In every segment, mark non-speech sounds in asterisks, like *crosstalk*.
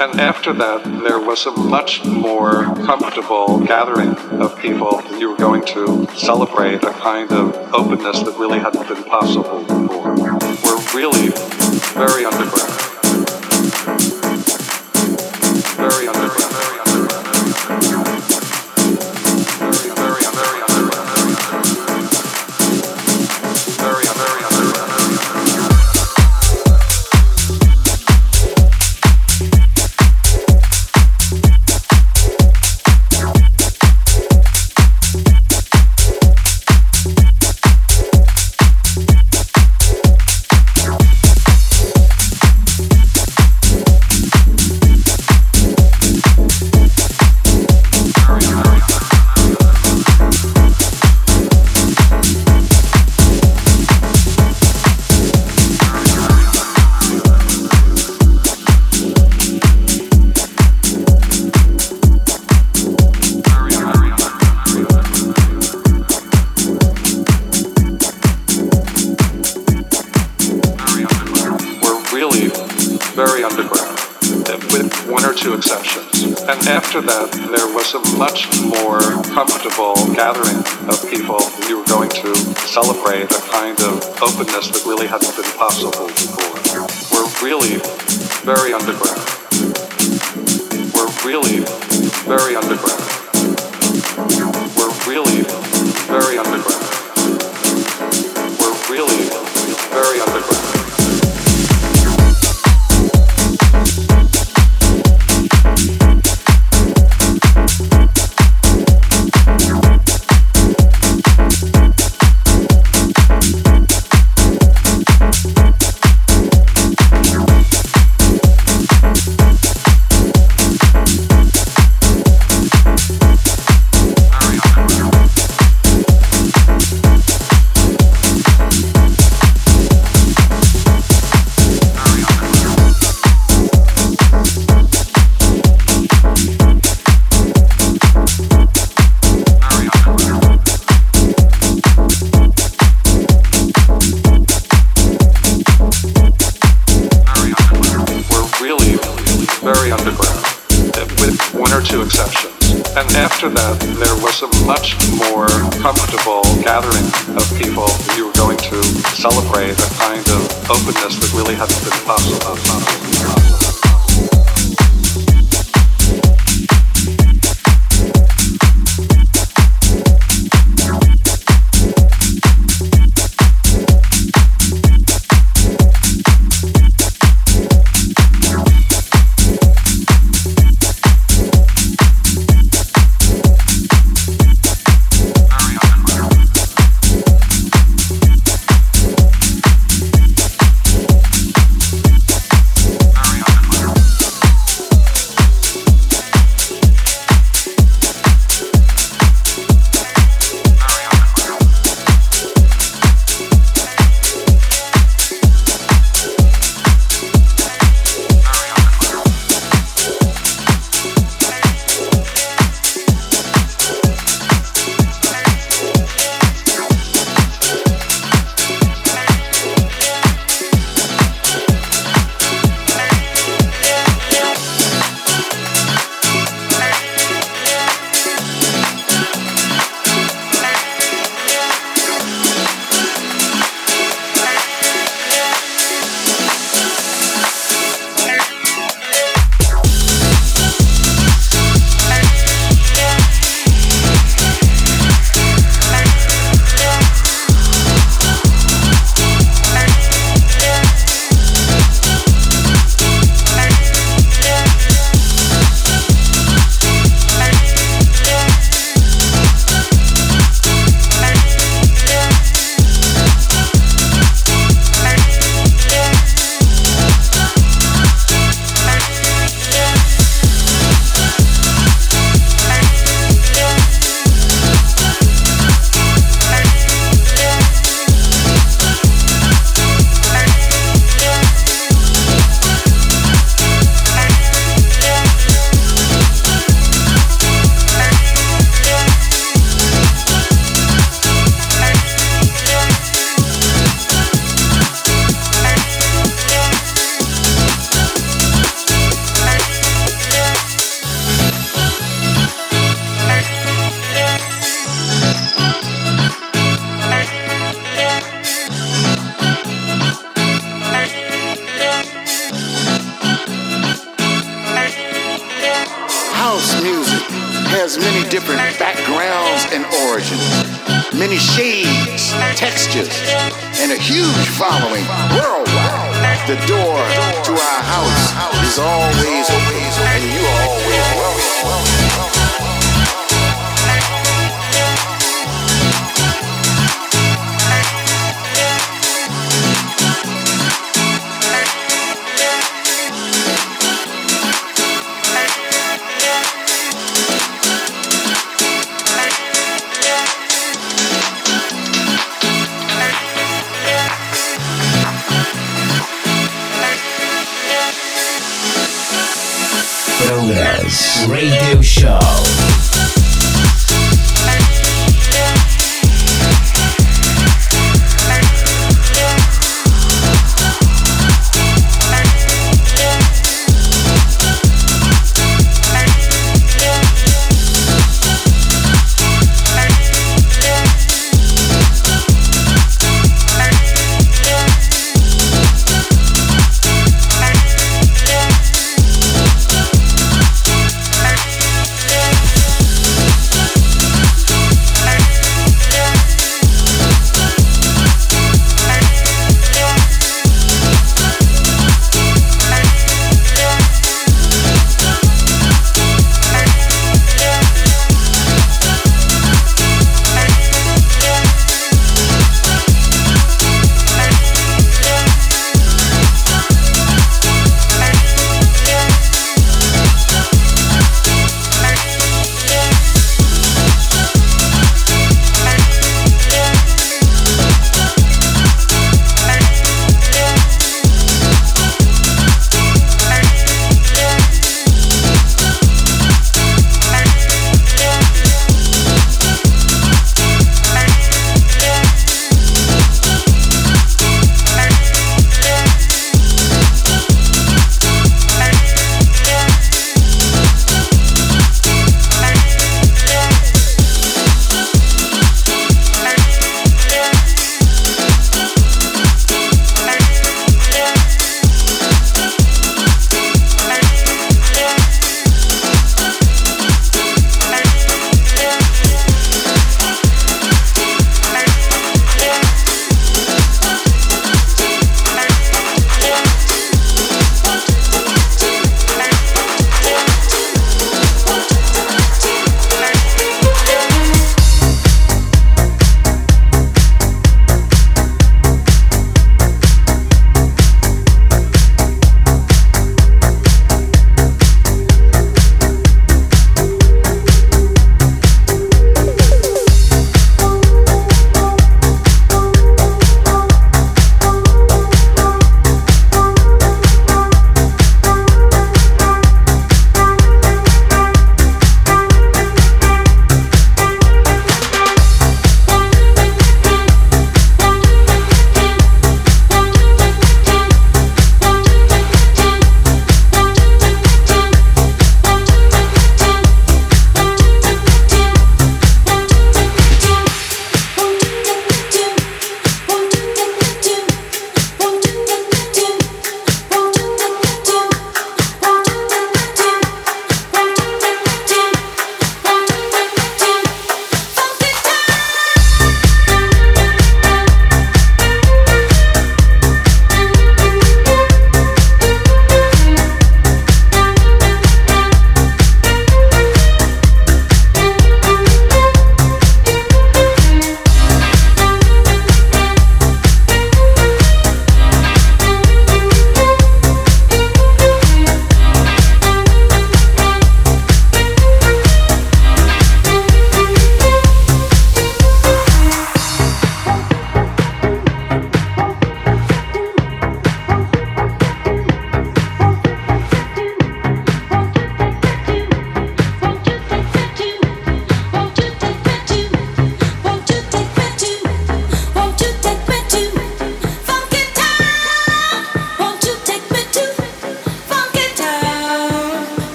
After that, there was a much more comfortable gathering of people. You were going to celebrate a kind of openness that really hadn't been possible before. We're really very underground. Very underground. After that, there was a much more comfortable gathering of people. You were going to celebrate a kind of openness that really hadn't been possible before. We're really very underground. We're really very underground. We're really very underground. We're really very underground.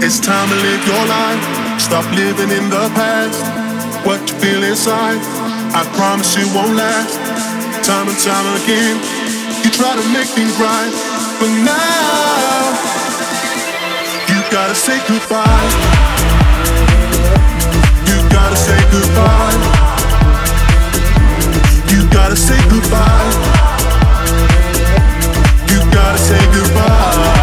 It's time to live your life. Stop living in the past. What you feel inside, I promise it won't last. Time and time again, you try to make things right, but now you gotta say goodbye. You gotta say goodbye. You gotta say goodbye say goodbye.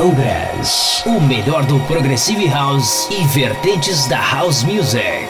Progress, o melhor do Progressive House e vertentes da House Music.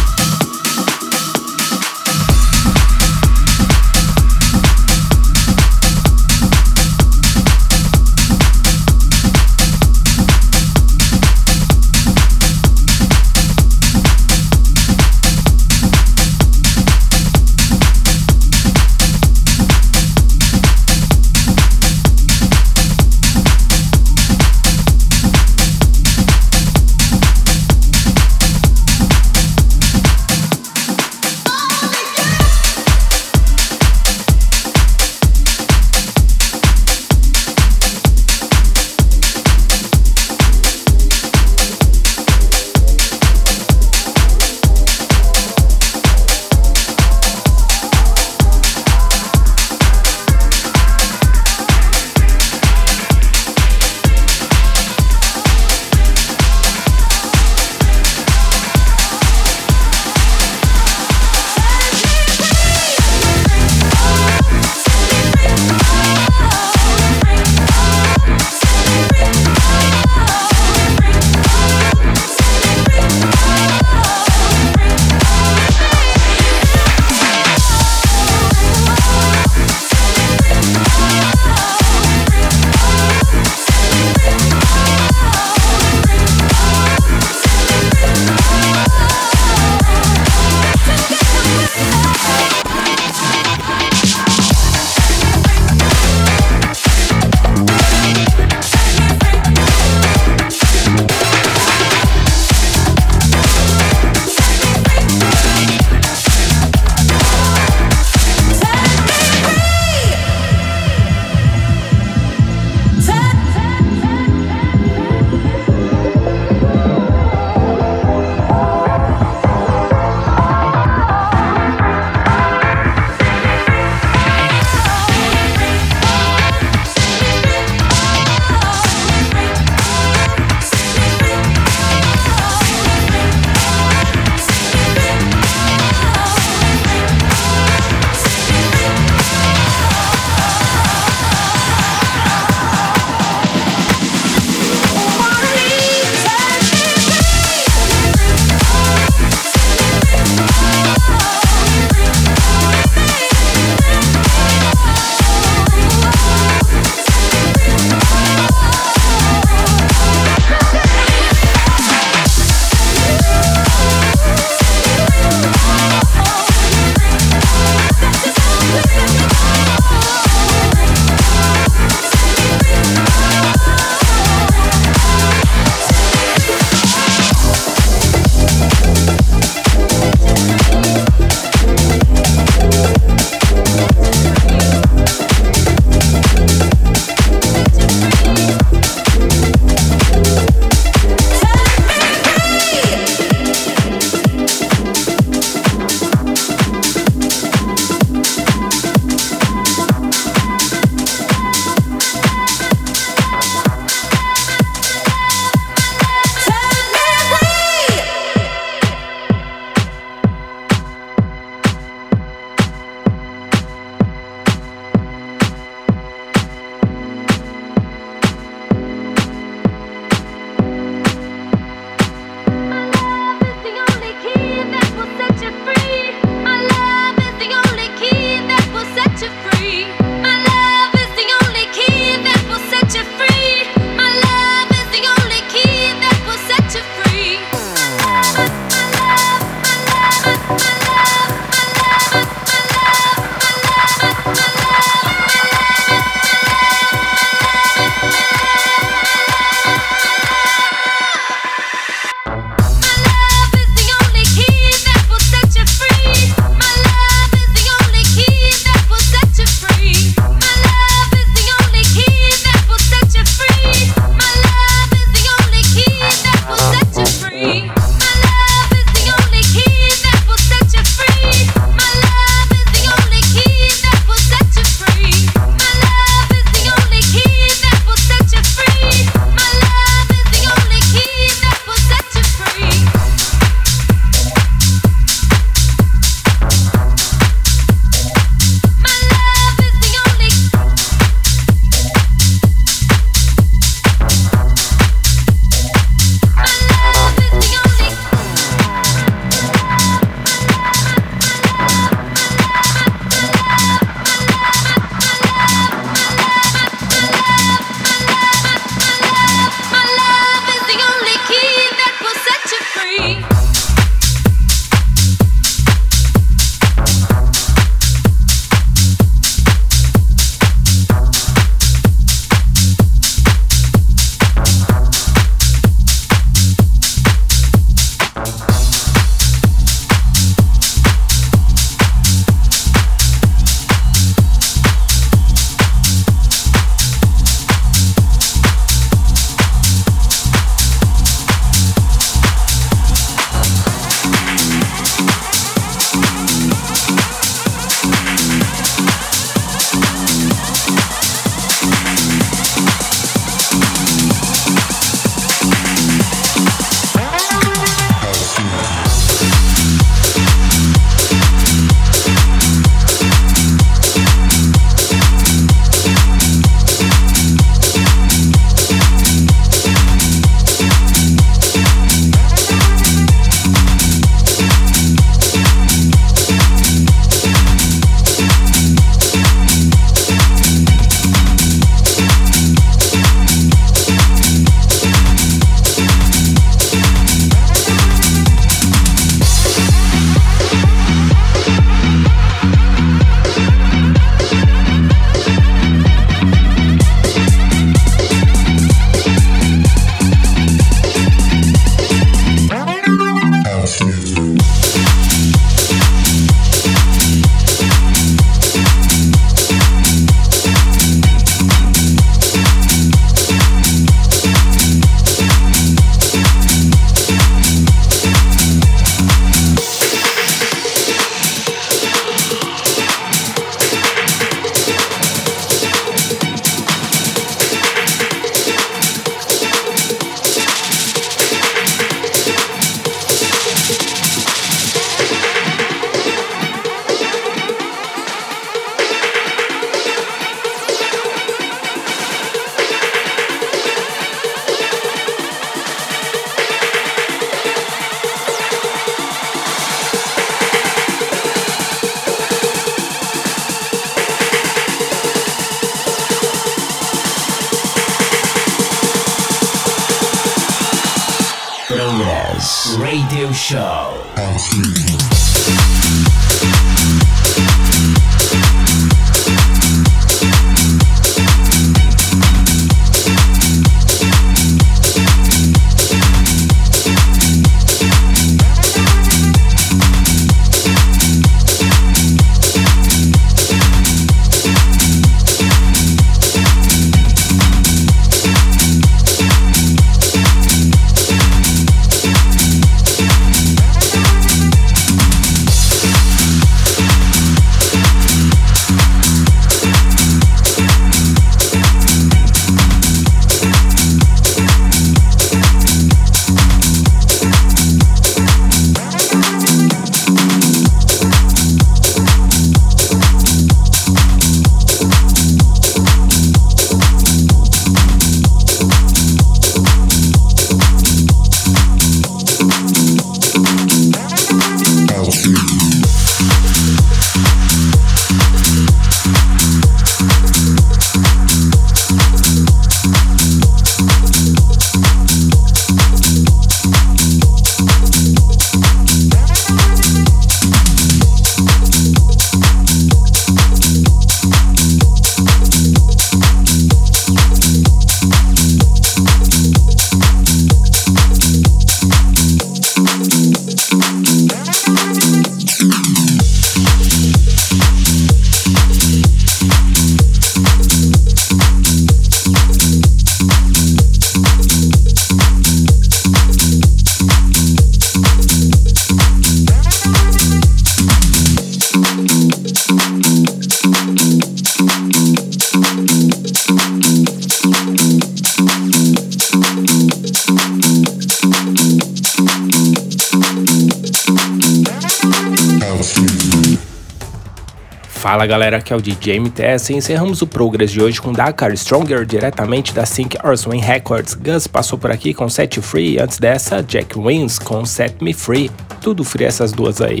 Fala galera, aqui é o DJ MTS e encerramos o Progress de hoje com Dakar Stronger diretamente da Sync Earthwind Records. Gus passou por aqui com Set Free, antes dessa Jack Wins com Set Me Free, tudo free essas duas aí.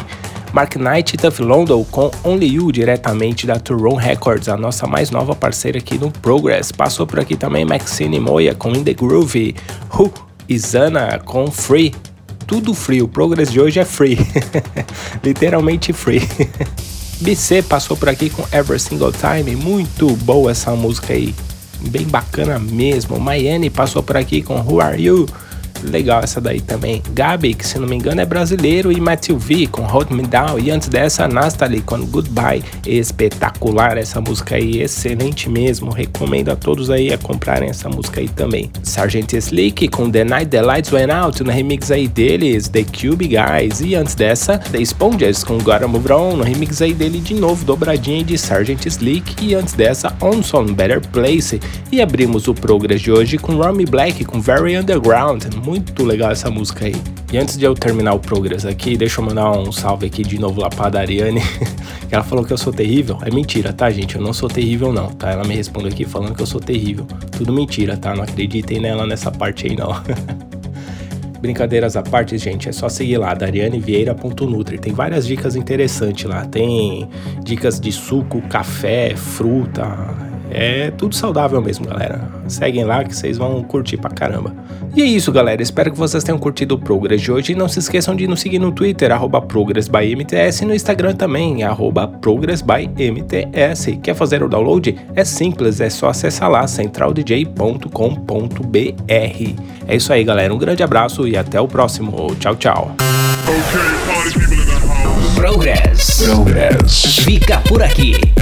Mark Knight e Tuff London com Only You diretamente da Turon Records, a nossa mais nova parceira aqui no Progress. Passou por aqui também Maxine Moya com In The Groove, Who e Zana com Free. Tudo free, o Progress de hoje é free, *laughs* literalmente free. *laughs* BC passou por aqui com Every Single Time, muito boa essa música aí, bem bacana mesmo. Miami passou por aqui com Who Are You? Legal essa daí também. Gabi, que se não me engano é brasileiro, e Matthew V com Hold Me Down. E antes dessa, Nastali com Goodbye. Espetacular essa música aí, excelente mesmo. Recomendo a todos aí a comprarem essa música aí também. Sargent Slick com The Night the Lights Went Out, no remix aí deles, The Cube Guys. E antes dessa, The Sponges com Gotta Move On, no remix aí dele de novo, dobradinha de Sargent Slick. E antes dessa, Onson Better Place. E abrimos o Progress de hoje com Romy Black com Very Underground muito legal essa música aí. E antes de eu terminar o Progress aqui, deixa eu mandar um salve aqui de novo lá pra Dariane, *laughs* que ela falou que eu sou terrível. É mentira, tá, gente? Eu não sou terrível, não, tá? Ela me respondeu aqui falando que eu sou terrível. Tudo mentira, tá? Não acreditem nela nessa parte aí, não. *laughs* Brincadeiras à parte, gente, é só seguir lá, darianevieira.nutri. Tem várias dicas interessantes lá. Tem dicas de suco, café, fruta, é tudo saudável mesmo, galera. Seguem lá que vocês vão curtir pra caramba. E é isso, galera. Espero que vocês tenham curtido o Progress de hoje. E não se esqueçam de nos seguir no Twitter, ProgressByMTS, e no Instagram também, ProgressByMTS. Quer fazer o download? É simples, é só acessar lá, centraldj.com.br. É isso aí, galera. Um grande abraço e até o próximo. Tchau, tchau. Progress. Progress. Fica por aqui.